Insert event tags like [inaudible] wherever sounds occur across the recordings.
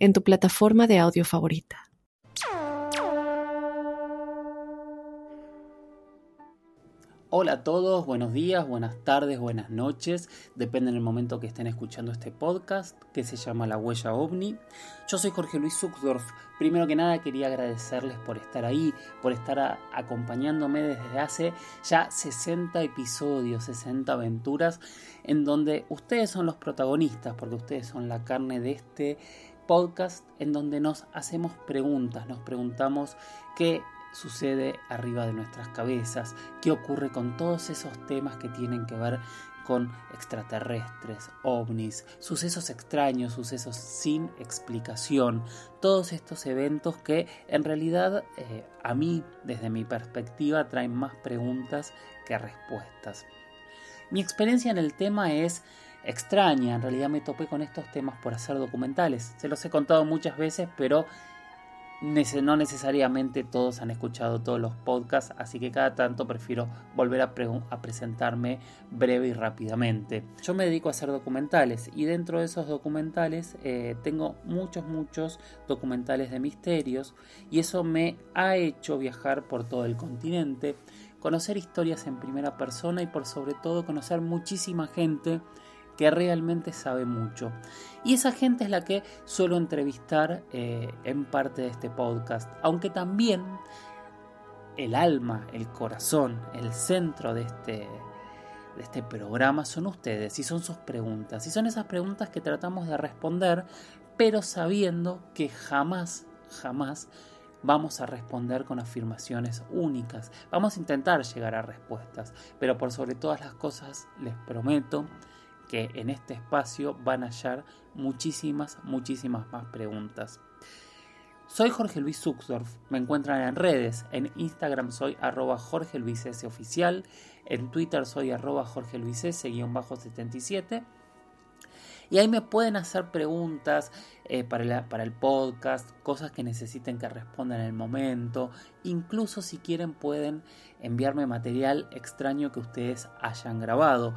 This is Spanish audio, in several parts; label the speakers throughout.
Speaker 1: en tu plataforma de audio favorita.
Speaker 2: Hola a todos, buenos días, buenas tardes, buenas noches, depende del momento que estén escuchando este podcast que se llama La Huella OVNI. Yo soy Jorge Luis Zuckdorf. Primero que nada quería agradecerles por estar ahí, por estar acompañándome desde hace ya 60 episodios, 60 aventuras, en donde ustedes son los protagonistas, porque ustedes son la carne de este podcast, en donde nos hacemos preguntas, nos preguntamos qué sucede arriba de nuestras cabezas, qué ocurre con todos esos temas que tienen que ver con extraterrestres, ovnis, sucesos extraños, sucesos sin explicación, todos estos eventos que en realidad eh, a mí, desde mi perspectiva, traen más preguntas que respuestas. Mi experiencia en el tema es extraña, en realidad me topé con estos temas por hacer documentales, se los he contado muchas veces, pero no necesariamente todos han escuchado todos los podcasts, así que cada tanto prefiero volver a, presentarme breve y rápidamente. Yo me dedico a hacer documentales y dentro de esos documentales eh, tengo muchos, muchos documentales de misterios y eso me ha hecho viajar por todo el continente, conocer historias en primera persona y por sobre todo conocer muchísima gente que realmente sabe mucho. Y esa gente es la que suelo entrevistar eh, en parte de este podcast, aunque también el alma, el corazón, el centro de este, de este programa son ustedes y son sus preguntas. Y son esas preguntas que tratamos de responder, pero sabiendo que jamás, jamás vamos a responder con afirmaciones únicas. Vamos a intentar llegar a respuestas, pero por sobre todas las cosas les prometo que en este espacio van a hallar muchísimas, muchísimas más preguntas. Soy Jorge Luis Zuxdorf, me encuentran en redes, en Instagram soy arroba Jorge Luis S oficial, en Twitter soy arroba Jorge Luis S 77 y ahí me pueden hacer preguntas eh, para, para el podcast, cosas que necesiten que responda en el momento, incluso si quieren pueden enviarme material extraño que ustedes hayan grabado.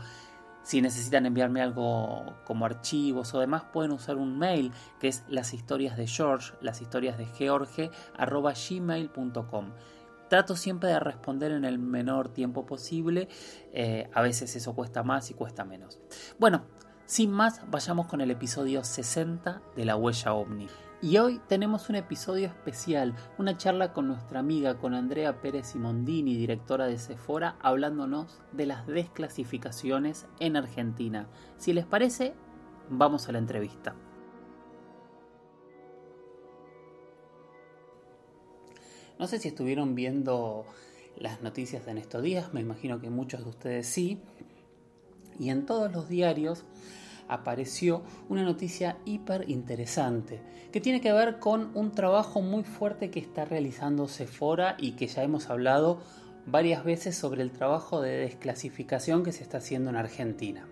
Speaker 2: Si necesitan enviarme algo como archivos o demás, pueden usar un mail que es las historias de George, las historias de George, arroba gmail.com. Trato siempre de responder en el menor tiempo posible, eh, a veces eso cuesta más y cuesta menos. Bueno, sin más, vayamos con el episodio 60 de La Huella OVNI. Y hoy tenemos un episodio especial, una charla con nuestra amiga, con Andrea Pérez Simondini, directora de Sephora, hablándonos de las desclasificaciones en Argentina. Si les parece, vamos a la entrevista. No sé si estuvieron viendo las noticias en estos días, me imagino que muchos de ustedes sí. Y en todos los diarios apareció una noticia hiper interesante que tiene que ver con un trabajo muy fuerte que está realizando Sephora y que ya hemos hablado varias veces sobre el trabajo de desclasificación que se está haciendo en Argentina.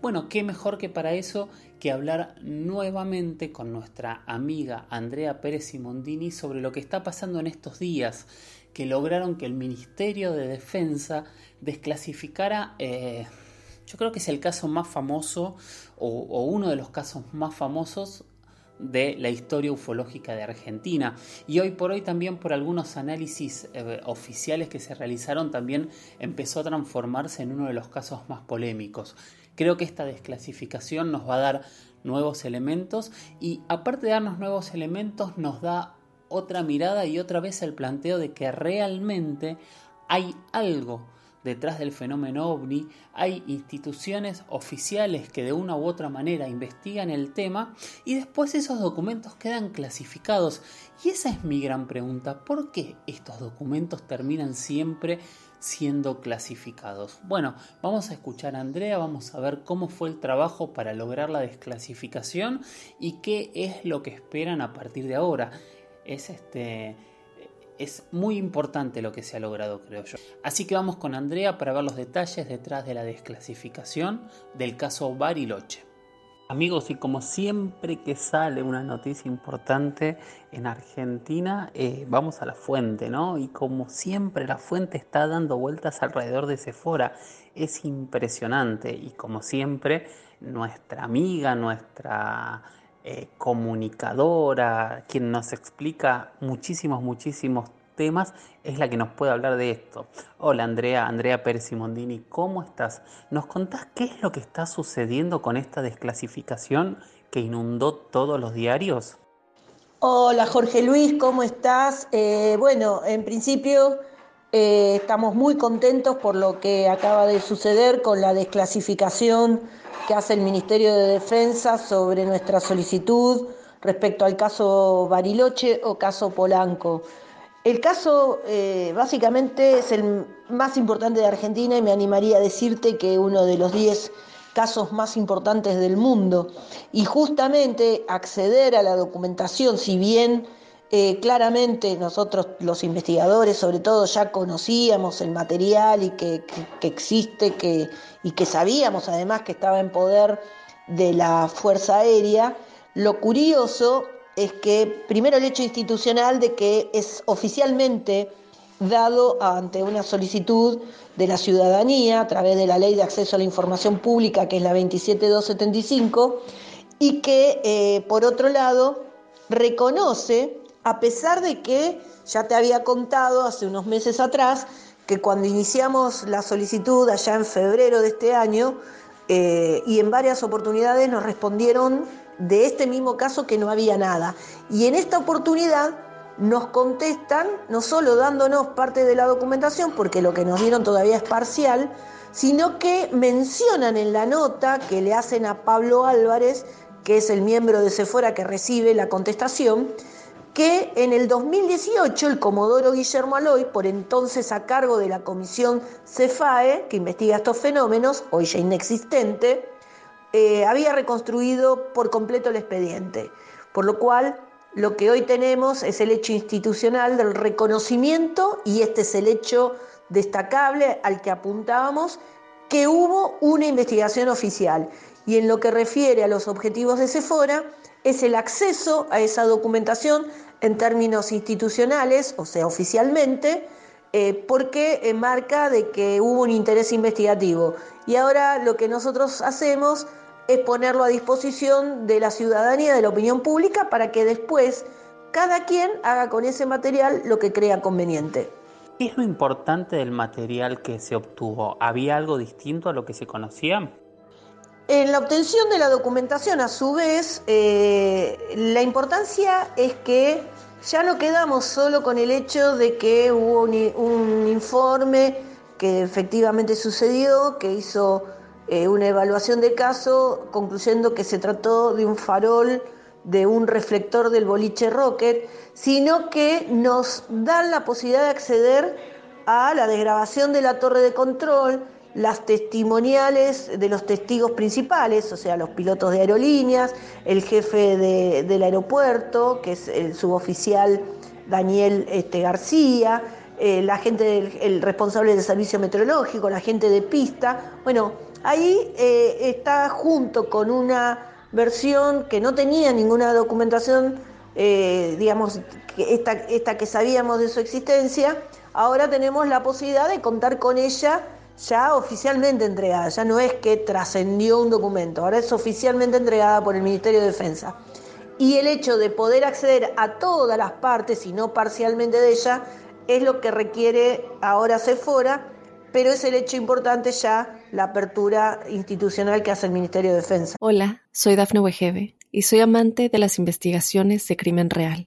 Speaker 2: Bueno, qué mejor que para eso que hablar nuevamente con nuestra amiga Andrea Pérez Simondini sobre lo que está pasando en estos días, que lograron que el Ministerio de Defensa desclasificara eh, yo creo que es el caso más famoso o, uno de los casos más famosos de la historia ufológica de Argentina. Y hoy por hoy también por algunos análisis eh, oficiales que se realizaron también empezó a transformarse en uno de los casos más polémicos. Creo que esta desclasificación nos va a dar nuevos elementos y aparte de darnos nuevos elementos nos da otra mirada y otra vez el planteo de que realmente hay algo detrás del fenómeno ovni hay instituciones oficiales que de una u otra manera investigan el tema y después esos documentos quedan clasificados. Y esa es mi gran pregunta, ¿por qué estos documentos terminan siempre siendo clasificados? Bueno, vamos a escuchar a Andrea, vamos a ver cómo fue el trabajo para lograr la desclasificación y qué es lo que esperan a partir de ahora. Es este es muy importante lo que se ha logrado, creo yo. Así que vamos con Andrea para ver los detalles detrás de la desclasificación del caso Bariloche. Amigos, y como siempre que sale una noticia importante en Argentina, eh, vamos a la fuente, ¿no? Y como siempre la fuente está dando vueltas alrededor de Sephora, es impresionante. Y como siempre, nuestra amiga, nuestra eh, comunicadora, quien nos explica muchísimos, muchísimos temas, es la que nos puede hablar de esto. Hola Andrea, Andrea Pérez Simondini, ¿cómo estás? ¿Nos contás qué es lo que está sucediendo con esta desclasificación que inundó todos los diarios?
Speaker 3: Hola Jorge Luis, ¿cómo estás? Eh, bueno, en principio eh, estamos muy contentos por lo que acaba de suceder con la desclasificación que hace el Ministerio de Defensa sobre nuestra solicitud respecto al caso Bariloche o caso Polanco. El caso eh, básicamente es el más importante de Argentina y me animaría a decirte que uno de los 10 casos más importantes del mundo. Y justamente acceder a la documentación, si bien eh, claramente nosotros los investigadores sobre todo ya conocíamos el material y que, existe que, y que sabíamos además que estaba en poder de la Fuerza Aérea, lo curioso es que primero el hecho institucional de que es oficialmente dado ante una solicitud de la ciudadanía a través de la Ley de Acceso a la Información Pública, que es la 27275, y que, eh, por otro lado, reconoce a pesar de que ya te había contado hace unos meses atrás que cuando iniciamos la solicitud allá en febrero de este año eh, y en varias oportunidades nos respondieron de este mismo caso que no había nada. Y en esta oportunidad nos contestan no solo dándonos parte de la documentación, porque lo que nos dieron todavía es parcial, sino que mencionan en la nota que le hacen a Pablo Álvarez, que es el miembro de Sephora que recibe la contestación, que en el 2018 el comodoro Guillermo Aloy, por entonces a cargo de la comisión CEFAE, que investiga estos fenómenos, hoy ya inexistente, eh, había reconstruido por completo el expediente. Por lo cual, lo que hoy tenemos es el hecho institucional del reconocimiento, y este es el hecho destacable al que apuntábamos, que hubo una investigación oficial. Y en lo que refiere a los objetivos de Sephora, es el acceso a esa documentación en términos institucionales, o sea, oficialmente, eh, porque eh, marca de que hubo un interés investigativo. Y ahora lo que nosotros hacemos es ponerlo a disposición de la ciudadanía, de la opinión pública, para que después cada quien haga con ese material lo que crea conveniente.
Speaker 2: ¿Qué es lo importante del material que se obtuvo? ¿Había algo distinto a lo que se conocía?
Speaker 3: En la obtención de la documentación, a su vez, eh, la importancia es que ya no quedamos solo con el hecho de que hubo un, informe que efectivamente sucedió, que hizo eh, una evaluación de caso, concluyendo que se trató de un farol de un reflector del boliche Rocket, sino que nos dan la posibilidad de acceder a la desgrabación de la torre de control, las testimoniales de los testigos principales, o sea, los pilotos de aerolíneas, el jefe del aeropuerto, que es el suboficial Daniel este, García, eh, la gente el responsable del servicio meteorológico, la gente de pista. Bueno, ahí eh, está junto con una versión que no tenía ninguna documentación, eh, digamos, esta que sabíamos de su existencia, ahora tenemos la posibilidad de contar con ella ya oficialmente entregada, ya no es que trascendió un documento, ahora es oficialmente entregada por el Ministerio de Defensa. Y el hecho de poder acceder a todas las partes y no parcialmente de ella es lo que requiere ahora Sephora, pero es el hecho importante ya la apertura institucional que hace el Ministerio de Defensa.
Speaker 1: Hola, soy Dafne Wegebe y soy amante de las investigaciones de crimen real.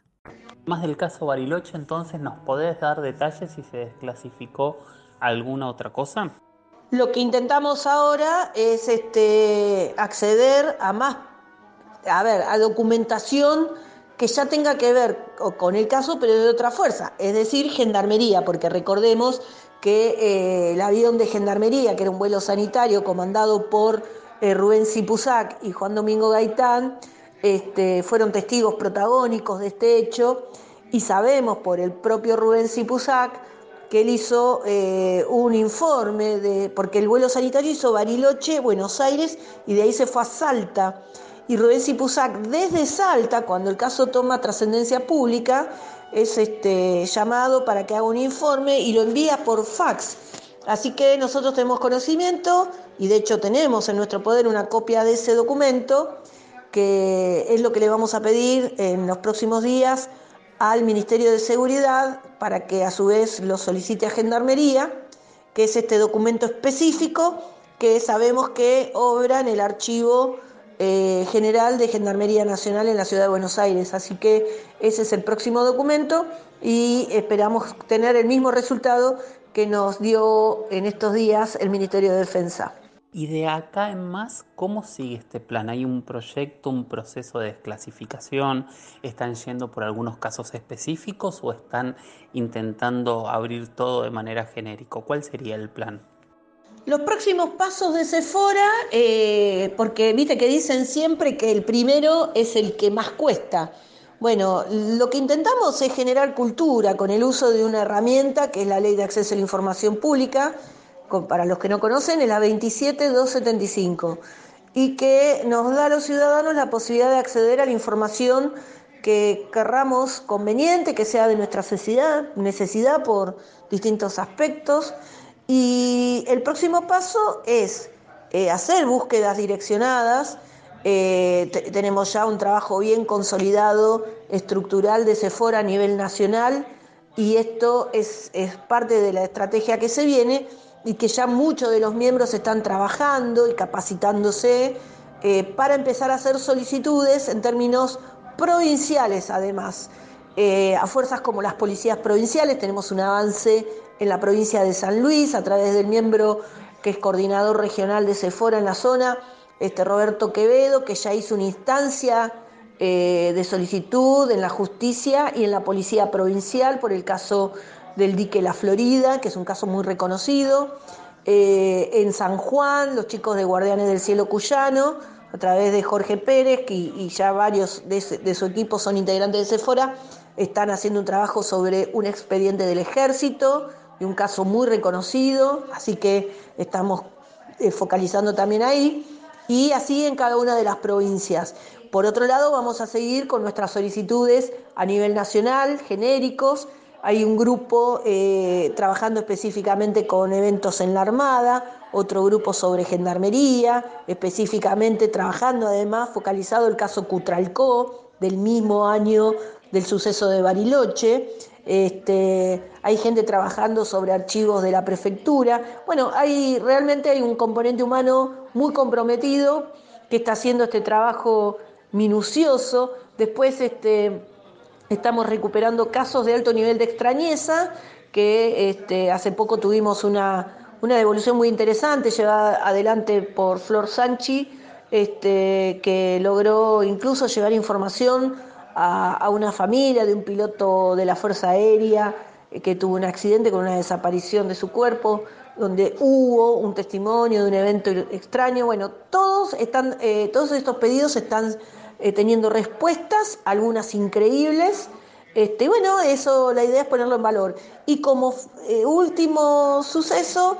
Speaker 2: Más del caso Bariloche, entonces, ¿nos podés dar detalles si se desclasificó alguna otra cosa?
Speaker 3: Lo que intentamos ahora es este, acceder a más, a ver, a documentación que ya tenga que ver con el caso, pero de otra fuerza, es decir, gendarmería, porque recordemos que eh, el avión de gendarmería, que era un vuelo sanitario comandado por eh, Rubén Cipusac y Juan Domingo Gaitán, este, fueron testigos protagónicos de este hecho y sabemos por el propio Rubén Cipusac que él hizo eh, un informe de, porque el vuelo sanitario hizo Bariloche, Buenos Aires y de ahí se fue a Salta. Y Rubén Cipusac desde Salta, cuando el caso toma trascendencia pública, es este, llamado para que haga un informe y lo envía por fax. Así que nosotros tenemos conocimiento y de hecho tenemos en nuestro poder una copia de ese documento que es lo que le vamos a pedir en los próximos días al Ministerio de Seguridad para que a su vez lo solicite a Gendarmería, que es este documento específico que sabemos que obra en el archivo eh, general de Gendarmería Nacional en la Ciudad de Buenos Aires. Así que ese es el próximo documento y esperamos tener el mismo resultado que nos dio en estos días el Ministerio de Defensa.
Speaker 2: Y de acá en más, ¿cómo sigue este plan? ¿Hay un proyecto, un proceso de desclasificación? ¿Están yendo por algunos casos específicos o están intentando abrir todo de manera genérica? ¿Cuál sería el plan?
Speaker 3: Los próximos pasos de Sephora, eh, porque viste que dicen siempre que el primero es el que más cuesta. Bueno, lo que intentamos es generar cultura con el uso de una herramienta que es la Ley de Acceso a la Información Pública, para los que no conocen, es la 27275 y que nos da a los ciudadanos la posibilidad de acceder a la información que querramos conveniente, que sea de nuestra necesidad, necesidad por distintos aspectos. Y el próximo paso es eh, hacer búsquedas direccionadas. Eh, tenemos ya un trabajo bien consolidado, estructural de Sephora a nivel nacional y esto es, es parte de la estrategia que se viene y que ya muchos de los miembros están trabajando y capacitándose eh, para empezar a hacer solicitudes en términos provinciales además. Eh, a fuerzas como las policías provinciales tenemos un avance en la provincia de San Luis a través del miembro que es coordinador regional de Cefora en la zona, este Roberto Quevedo, que ya hizo una instancia eh, de solicitud en la justicia y en la policía provincial por el caso del dique La Florida, que es un caso muy reconocido. Eh, en San Juan, los chicos de Guardianes del Cielo Cuyano, a través de Jorge Pérez, y, ya varios de, su equipo son integrantes de Sephora, están haciendo un trabajo sobre un expediente del ejército, de un caso muy reconocido, así que estamos eh, focalizando también ahí, y así en cada una de las provincias. Por otro lado, vamos a seguir con nuestras solicitudes a nivel nacional, genéricos, hay un grupo eh, trabajando específicamente con eventos en la Armada, otro grupo sobre gendarmería, específicamente trabajando además focalizado el caso Cutralcó del mismo año del suceso de Bariloche. Este, hay gente trabajando sobre archivos de la prefectura. Bueno, hay realmente hay un componente humano muy comprometido que está haciendo este trabajo minucioso. Después este, Estamos recuperando casos de alto nivel de extrañeza, que este, hace poco tuvimos una, devolución muy interesante llevada adelante por Flor Sanchi, este, que logró incluso llevar información a, una familia de un piloto de la Fuerza Aérea eh, que tuvo un accidente con una desaparición de su cuerpo, donde hubo un testimonio de un evento extraño. Bueno, todos, están, eh, todos estos pedidos están eh, teniendo respuestas, algunas increíbles. Este, bueno, eso la idea es ponerlo en valor. Y como eh, último suceso,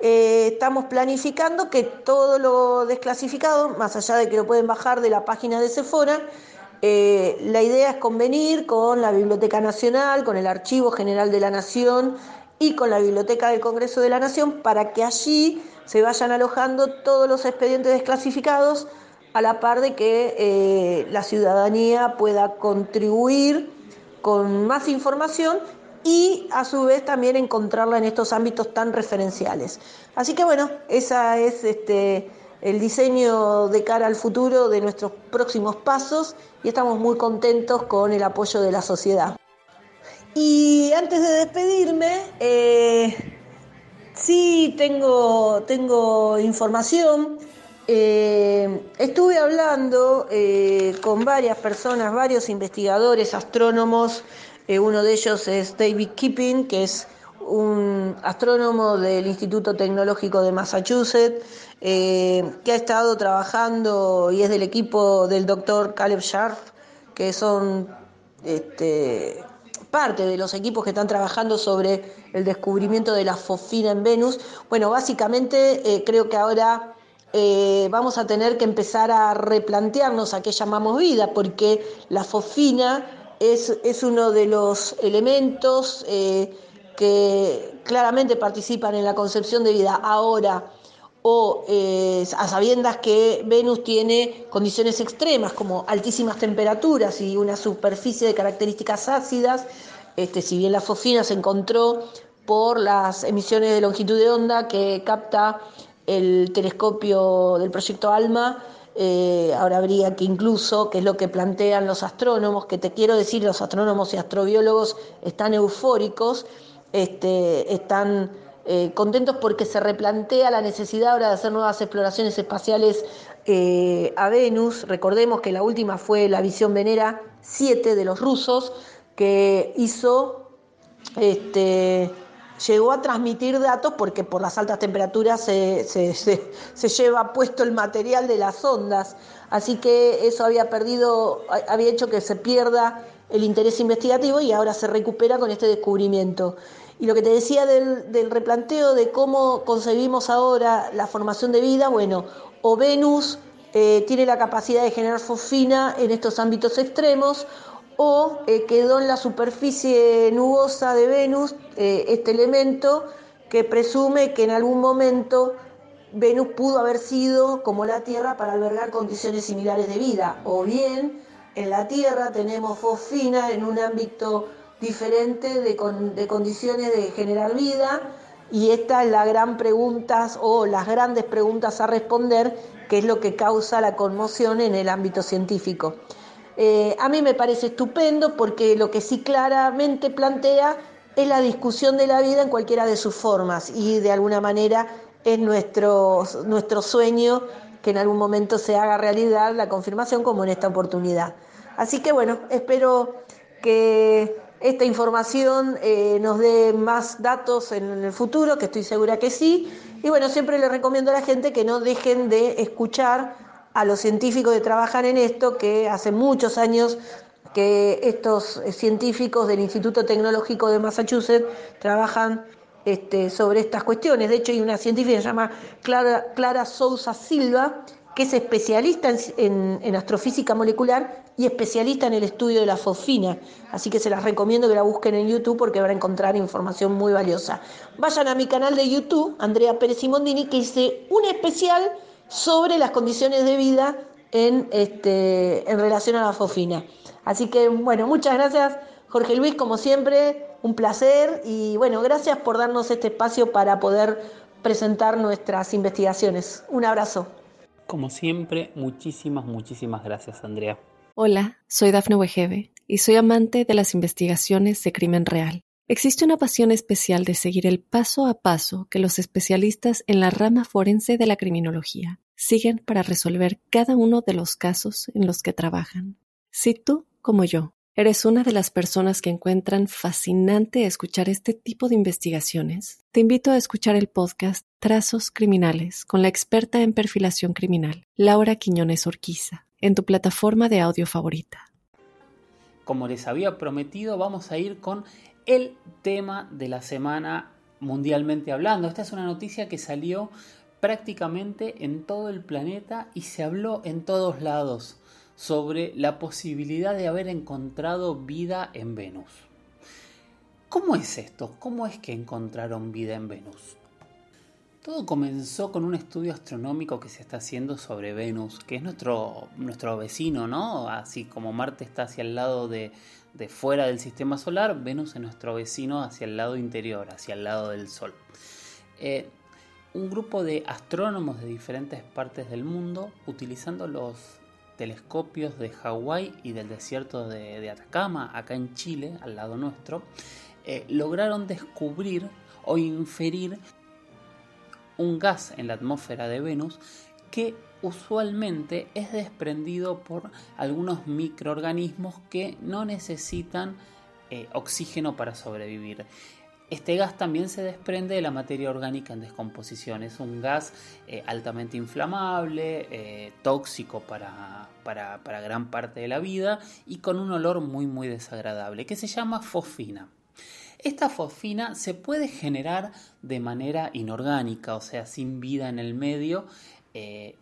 Speaker 3: eh, estamos planificando que todo lo desclasificado, más allá de que lo pueden bajar de la página de Sephora, la idea es convenir con la Biblioteca Nacional, con el Archivo General de la Nación y con la Biblioteca del Congreso de la Nación para que allí se vayan alojando todos los expedientes desclasificados a la par de que eh, la ciudadanía pueda contribuir con más información y a su vez también encontrarla en estos ámbitos tan referenciales. Así que bueno, esa es este, el diseño de cara al futuro de nuestros próximos pasos y estamos muy contentos con el apoyo de la sociedad. Y antes de despedirme, eh, sí tengo, tengo información. Eh, estuve hablando eh, con varias personas, varios investigadores, astrónomos. uno de ellos es David Kipping, que es un astrónomo del Instituto Tecnológico de Massachusetts, que ha estado trabajando y es del equipo del doctor Caleb Sharp, que son este, parte de los equipos que están trabajando sobre el descubrimiento de la fosfina en Venus. Bueno, básicamente eh, creo que ahora eh, vamos a tener que empezar a replantearnos a qué llamamos vida, porque la fosfina es, es uno de los elementos eh, que claramente participan en la concepción de vida. Ahora, o eh, a sabiendas que Venus tiene condiciones extremas como altísimas temperaturas y una superficie de características ácidas, este, si bien la fosfina se encontró por las emisiones de longitud de onda que capta el telescopio del proyecto ALMA, eh, ahora habría que incluso, que es lo que plantean los astrónomos, que te quiero decir, los astrónomos y astrobiólogos están eufóricos, este, están eh, contentos porque se replantea la necesidad ahora de hacer nuevas exploraciones espaciales eh, a Venus. Recordemos que la última fue la visión Venera 7 de los rusos, que hizo, este, llegó a transmitir datos porque por las altas temperaturas se, se lleva puesto el material de las ondas. Así que eso había perdido, había hecho que se pierda el interés investigativo y ahora se recupera con este descubrimiento. Y lo que te decía del, replanteo de cómo concebimos ahora la formación de vida, bueno, o Venus eh, tiene la capacidad de generar fosfina en estos ámbitos extremos, o eh, quedó en la superficie nubosa de Venus eh, este elemento que presume que en algún momento Venus pudo haber sido como la Tierra para albergar condiciones similares de vida, o bien en la Tierra tenemos fosfina en un ámbito diferente de, condiciones de generar vida y esta es la gran pregunta o las grandes preguntas a responder, que es lo que causa la conmoción en el ámbito científico. Eh, a mí me parece estupendo porque lo que sí claramente plantea es la discusión de la vida en cualquiera de sus formas y de alguna manera es nuestro, nuestro sueño que en algún momento se haga realidad la confirmación como en esta oportunidad. Así que bueno, espero que esta información eh, nos dé más datos en el futuro, que estoy segura que sí. Y bueno, siempre le recomiendo a la gente que no dejen de escuchar a los científicos que trabajan en esto, que hace muchos años que estos científicos del Instituto Tecnológico de Massachusetts trabajan este, sobre estas cuestiones. De hecho, hay una científica que se llama Clara, Clara Sousa Silva, que es especialista en, astrofísica molecular y especialista en el estudio de la fosfina. Así que se las recomiendo que la busquen en YouTube porque van a encontrar información muy valiosa. Vayan a mi canal de YouTube, Andrea Pérez Simondini, que hice un especial sobre las condiciones de vida en, este, en relación a la fosfina. Así que, bueno, muchas gracias, Jorge Luis, como siempre, un placer y, bueno, gracias por darnos este espacio para poder presentar nuestras investigaciones. Un abrazo.
Speaker 2: Como siempre, muchísimas, muchísimas gracias, Andrea.
Speaker 1: Hola, soy Dafne Wegebe y soy amante de las investigaciones de crimen real. Existe una pasión especial de seguir el paso a paso que los especialistas en la rama forense de la criminología siguen para resolver cada uno de los casos en los que trabajan. Si tú, como yo, ¿Eres una de las personas que encuentran fascinante escuchar este tipo de investigaciones? Te invito a escuchar el podcast Trazos Criminales con la experta en perfilación criminal, Laura Quiñones Orquiza, en tu plataforma de audio favorita.
Speaker 2: Como les había prometido, vamos a ir con el tema de la semana mundialmente hablando. Esta es una noticia que salió prácticamente en todo el planeta y se habló en todos lados sobre la posibilidad de haber encontrado vida en Venus. ¿Cómo es esto? ¿Cómo es que encontraron vida en Venus? Todo comenzó con un estudio astronómico que se está haciendo sobre Venus, que es nuestro, nuestro vecino, ¿no? Así como Marte está hacia el lado de, fuera del sistema solar, Venus es nuestro vecino hacia el lado interior, hacia el lado del Sol. Eh, un grupo de astrónomos de diferentes partes del mundo, utilizando los telescopios de Hawái y del desierto de, Atacama, acá en Chile, al lado nuestro, eh, lograron descubrir o inferir un gas en la atmósfera de Venus que usualmente es desprendido por algunos microorganismos que no necesitan eh, oxígeno para sobrevivir. Este gas también se desprende de la materia orgánica en descomposición. Es un gas eh, altamente inflamable, eh, tóxico para, para, gran parte de la vida y con un olor muy muy desagradable que se llama fosfina. Esta fosfina se puede generar de manera inorgánica, o sea, sin vida en el medio, eh,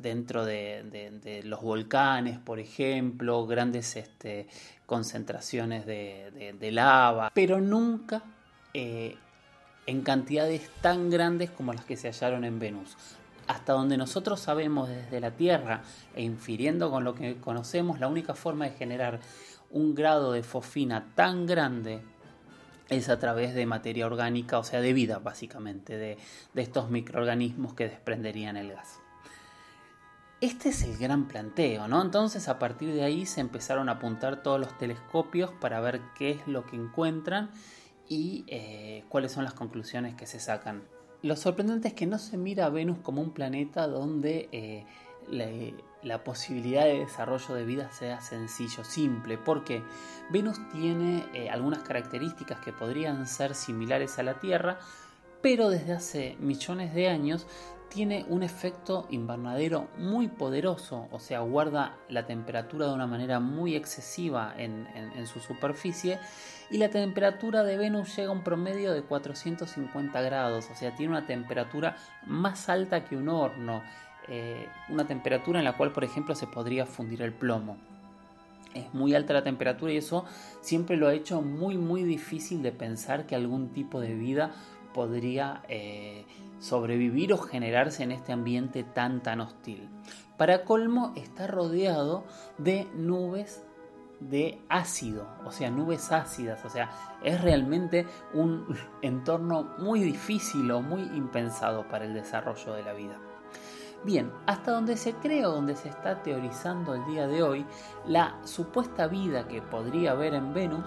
Speaker 2: dentro de, los volcanes, por ejemplo, grandes este, concentraciones de, lava, pero nunca eh, en cantidades tan grandes como las que se hallaron en Venus. Hasta donde nosotros sabemos desde la Tierra e infiriendo con lo que conocemos, la única forma de generar un grado de fosfina tan grande es a través de materia orgánica, o sea, de vida básicamente, de, estos microorganismos que desprenderían el gas. Este es el gran planteo, ¿no? Entonces a partir de ahí se empezaron a apuntar todos los telescopios para ver qué es lo que encuentran y eh, cuáles son las conclusiones que se sacan. Lo sorprendente es que no se mira a Venus como un planeta donde eh, la, posibilidad de desarrollo de vida sea sencillo, simple, porque Venus tiene eh, algunas características que podrían ser similares a la Tierra, pero desde hace millones de años tiene un efecto invernadero muy poderoso, o sea, guarda la temperatura de una manera muy excesiva en, su superficie y la temperatura de Venus llega a un promedio de 450 grados, o sea, tiene una temperatura más alta que un horno. Eh, una temperatura en la cual, por ejemplo, se podría fundir el plomo. Es muy alta la temperatura y eso siempre lo ha hecho muy, muy difícil de pensar que algún tipo de vida podría eh, sobrevivir o generarse en este ambiente tan, tan hostil. Para colmo, está rodeado de nubes de ácido, o sea, nubes ácidas, o sea, es realmente un [laughs] entorno muy difícil o muy impensado para el desarrollo de la vida. Bien, hasta donde se cree o donde se está teorizando el día de hoy, la supuesta vida que podría haber en Venus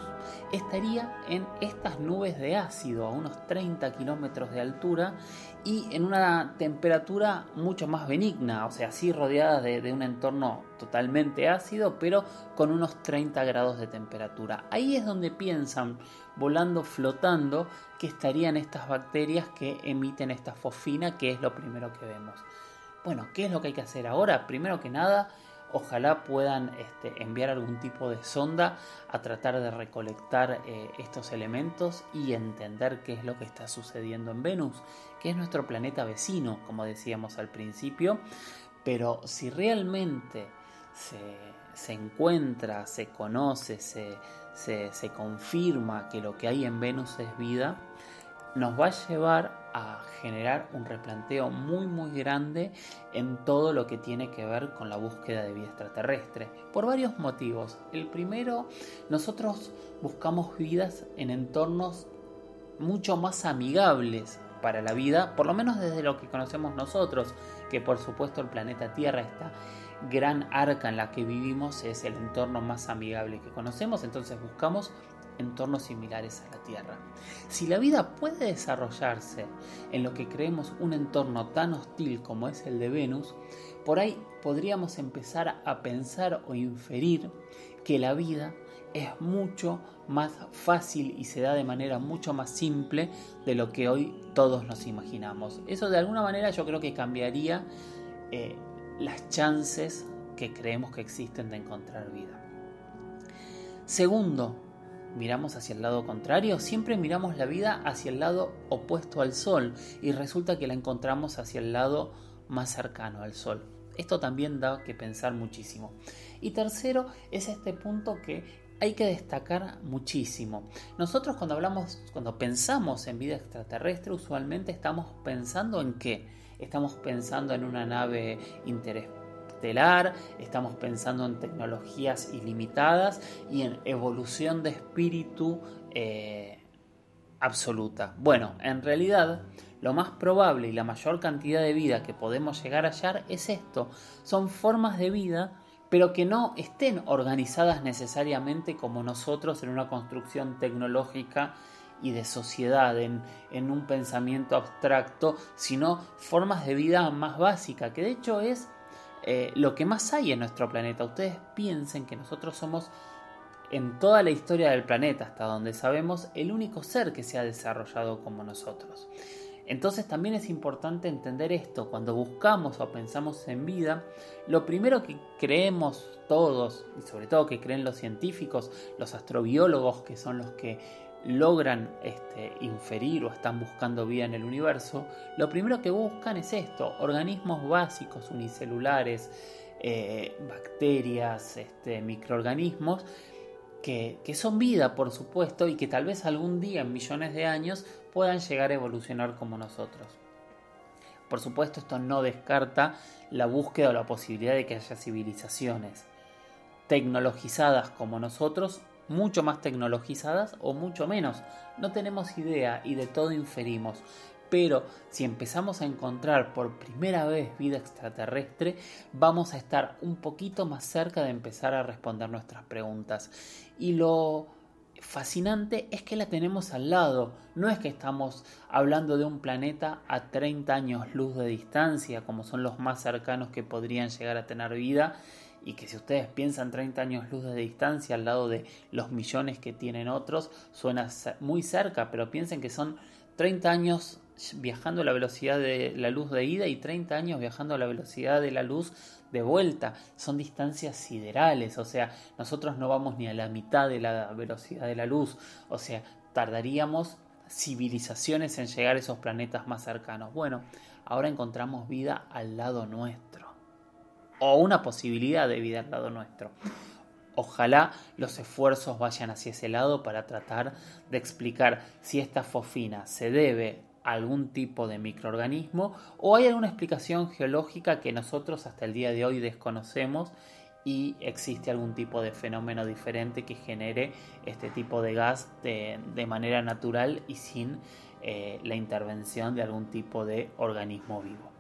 Speaker 2: estaría en estas nubes de ácido a unos 30 kilómetros de altura y en una temperatura mucho más benigna, o sea, así rodeada de, de, un entorno totalmente ácido, pero con unos 30 grados de temperatura. Ahí es donde piensan, volando, flotando, que estarían estas bacterias que emiten esta fosfina, que es lo primero que vemos. Bueno, ¿qué es lo que hay que hacer ahora? Primero que nada, ojalá puedan este, enviar algún tipo de sonda a tratar de recolectar eh, estos elementos y entender qué es lo que está sucediendo en Venus, que es nuestro planeta vecino, como decíamos al principio, pero si realmente se, encuentra, se conoce, se, se confirma que lo que hay en Venus es vida, nos va a llevar a generar un replanteo muy muy grande en todo lo que tiene que ver con la búsqueda de vida extraterrestre por varios motivos. El primero, nosotros buscamos vidas en entornos mucho más amigables para la vida, por lo menos desde lo que conocemos nosotros, que por supuesto el planeta Tierra, esta gran arca en la que vivimos, es el entorno más amigable que conocemos, entonces buscamos entornos similares a la Tierra. Si la vida puede desarrollarse en lo que creemos un entorno tan hostil como es el de Venus, por ahí podríamos empezar a pensar o inferir que la vida es mucho más fácil y se da de manera mucho más simple de lo que hoy todos nos imaginamos. Eso de alguna manera yo creo que cambiaría eh, las chances que creemos que existen de encontrar vida. Segundo, miramos hacia el lado contrario, siempre miramos la vida hacia el lado opuesto al Sol y resulta que la encontramos hacia el lado más cercano al Sol. Esto también da que pensar muchísimo. Y tercero es este punto que hay que destacar muchísimo. Nosotros cuando hablamos, cuando pensamos en vida extraterrestre, usualmente estamos pensando en qué? Estamos pensando en una nave interestelar, estamos pensando en tecnologías ilimitadas y en evolución de espíritu eh, absoluta. Bueno, en realidad lo más probable y la mayor cantidad de vida que podemos llegar a hallar es esto. Son formas de vida pero que no estén organizadas necesariamente como nosotros en una construcción tecnológica y de sociedad, en, un pensamiento abstracto, sino formas de vida más básicas, que de hecho es eh, lo que más hay en nuestro planeta. Ustedes piensen que nosotros somos en toda la historia del planeta, hasta donde sabemos, el único ser que se ha desarrollado como nosotros. Entonces también es importante entender esto, cuando buscamos o pensamos en vida, lo primero que creemos todos, y sobre todo que creen los científicos, los astrobiólogos, que son los que logran este, inferir o están buscando vida en el universo, lo primero que buscan es esto, organismos básicos, unicelulares, eh, bacterias, este, microorganismos, que, que, son vida, por supuesto, y que tal vez algún día, en millones de años, puedan llegar a evolucionar como nosotros. Por supuesto, esto no descarta la búsqueda o la posibilidad de que haya civilizaciones tecnologizadas como nosotros, mucho más tecnologizadas o mucho menos. No tenemos idea y de todo inferimos. Pero si empezamos a encontrar por primera vez vida extraterrestre, vamos a estar un poquito más cerca de empezar a responder nuestras preguntas. Y lo fascinante es que la tenemos al lado. No es que estamos hablando de un planeta a 30 años luz de distancia, como son los más cercanos que podrían llegar a tener vida, y que si ustedes piensan 30 años luz de distancia al lado de los millones que tienen otros, suena muy cerca, pero piensen que son 30 años viajando a la velocidad de la luz de ida y 30 años viajando a la velocidad de la luz de vuelta. Son distancias siderales, o sea, nosotros no vamos ni a la mitad de la velocidad de la luz, o sea, tardaríamos civilizaciones en llegar a esos planetas más cercanos. Bueno, ahora encontramos vida al lado nuestro, o una posibilidad de vida al lado nuestro. Ojalá los esfuerzos vayan hacia ese lado para tratar de explicar si esta fofina se debe algún tipo de microorganismo o hay alguna explicación geológica que nosotros hasta el día de hoy desconocemos y existe algún tipo de fenómeno diferente que genere este tipo de gas de, manera natural y sin eh, la intervención de algún tipo de organismo vivo.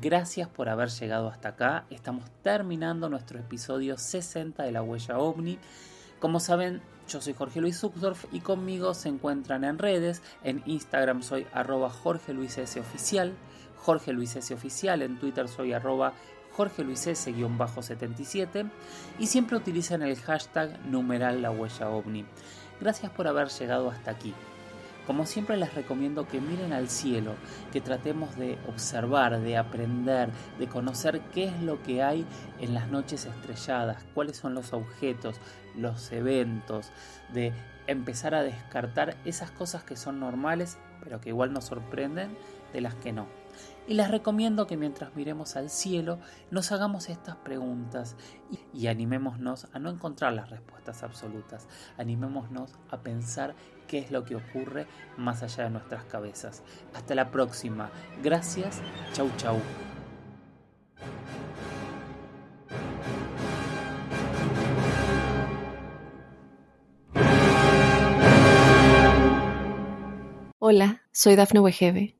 Speaker 2: Gracias por haber llegado hasta acá. Estamos terminando nuestro episodio 60 de la huella ovni. Como saben, yo soy Jorge Luis Zuckdorf y conmigo se encuentran en redes. En Instagram soy arroba Jorge Luis S oficial. Jorge Luis S oficial. En Twitter soy arroba Jorge Luis S-77. Y siempre utilizan el hashtag numeral la huella ovni. Gracias por haber llegado hasta aquí. Como siempre les recomiendo que miren al cielo, que tratemos de observar, de aprender, de conocer qué es lo que hay en las noches estrelladas, cuáles son los objetos, los eventos, de empezar a descartar esas cosas que son normales, pero que igual nos sorprenden, de las que no. Y les recomiendo que mientras miremos al cielo nos hagamos estas preguntas y, animémonos a no encontrar las respuestas absolutas, animémonos a pensar qué es lo que ocurre más allá de nuestras cabezas. Hasta la próxima. Gracias. Chau chau.
Speaker 1: Hola, soy Dafne Wegebe